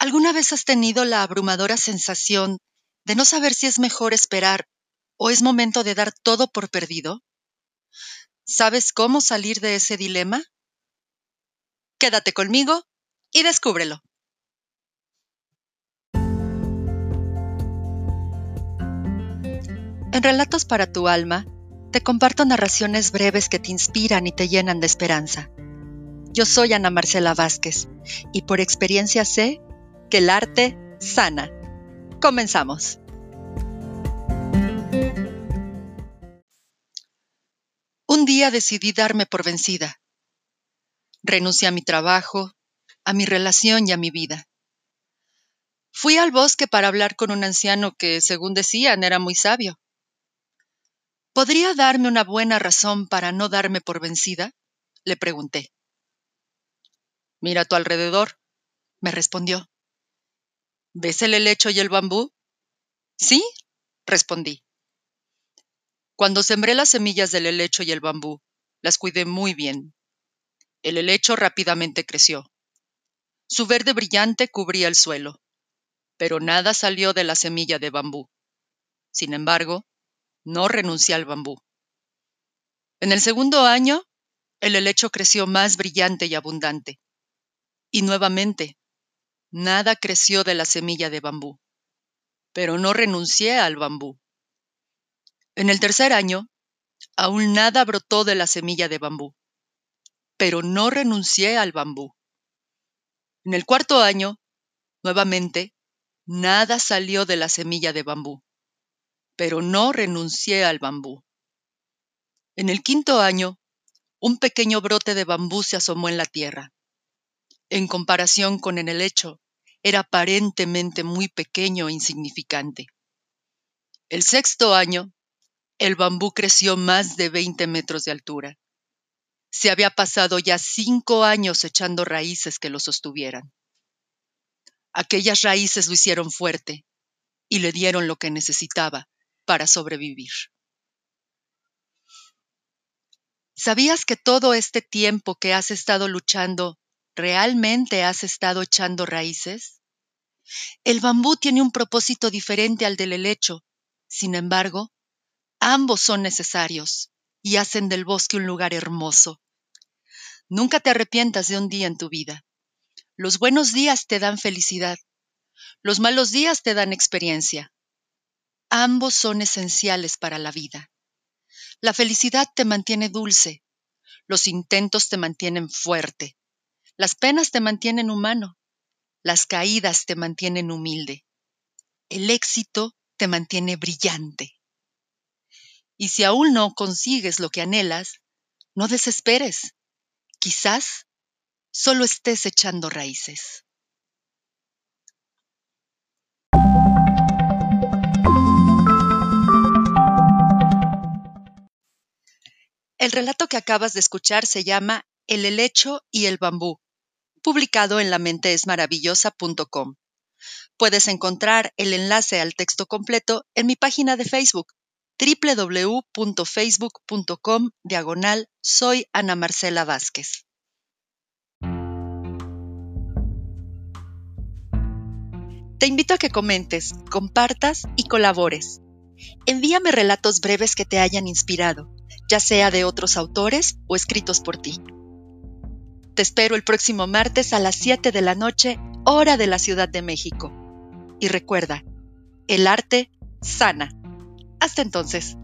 ¿Alguna vez has tenido la abrumadora sensación de no saber si es mejor esperar o es momento de dar todo por perdido? ¿Sabes cómo salir de ese dilema? Quédate conmigo y descúbrelo. En Relatos para tu alma, te comparto narraciones breves que te inspiran y te llenan de esperanza. Yo soy Ana Marcela Vázquez y por experiencia sé que el arte sana. Comenzamos. Un día decidí darme por vencida. Renuncié a mi trabajo, a mi relación y a mi vida. Fui al bosque para hablar con un anciano que, según decían, era muy sabio. ¿Podría darme una buena razón para no darme por vencida? le pregunté. Mira a tu alrededor, me respondió. ¿Ves el helecho y el bambú? Sí, respondí. Cuando sembré las semillas del helecho y el bambú, las cuidé muy bien. El helecho rápidamente creció. Su verde brillante cubría el suelo, pero nada salió de la semilla de bambú. Sin embargo, no renuncié al bambú. En el segundo año, el helecho creció más brillante y abundante. Y nuevamente, nada creció de la semilla de bambú. Pero no renuncié al bambú. En el tercer año, aún nada brotó de la semilla de bambú. Pero no renuncié al bambú. En el cuarto año, nuevamente, nada salió de la semilla de bambú pero no renuncié al bambú. En el quinto año, un pequeño brote de bambú se asomó en la tierra. En comparación con el helecho, era aparentemente muy pequeño e insignificante. El sexto año, el bambú creció más de 20 metros de altura. Se había pasado ya cinco años echando raíces que lo sostuvieran. Aquellas raíces lo hicieron fuerte y le dieron lo que necesitaba para sobrevivir. ¿Sabías que todo este tiempo que has estado luchando, realmente has estado echando raíces? El bambú tiene un propósito diferente al del helecho. Sin embargo, ambos son necesarios y hacen del bosque un lugar hermoso. Nunca te arrepientas de un día en tu vida. Los buenos días te dan felicidad. Los malos días te dan experiencia. Ambos son esenciales para la vida. La felicidad te mantiene dulce, los intentos te mantienen fuerte, las penas te mantienen humano, las caídas te mantienen humilde, el éxito te mantiene brillante. Y si aún no consigues lo que anhelas, no desesperes. Quizás solo estés echando raíces. El relato que acabas de escuchar se llama El helecho y el bambú, publicado en lamentesmaravillosa.com. Puedes encontrar el enlace al texto completo en mi página de Facebook www.facebook.com diagonal soy Ana Marcela Vázquez. Te invito a que comentes, compartas y colabores. Envíame relatos breves que te hayan inspirado ya sea de otros autores o escritos por ti. Te espero el próximo martes a las 7 de la noche, hora de la Ciudad de México. Y recuerda, el arte sana. Hasta entonces.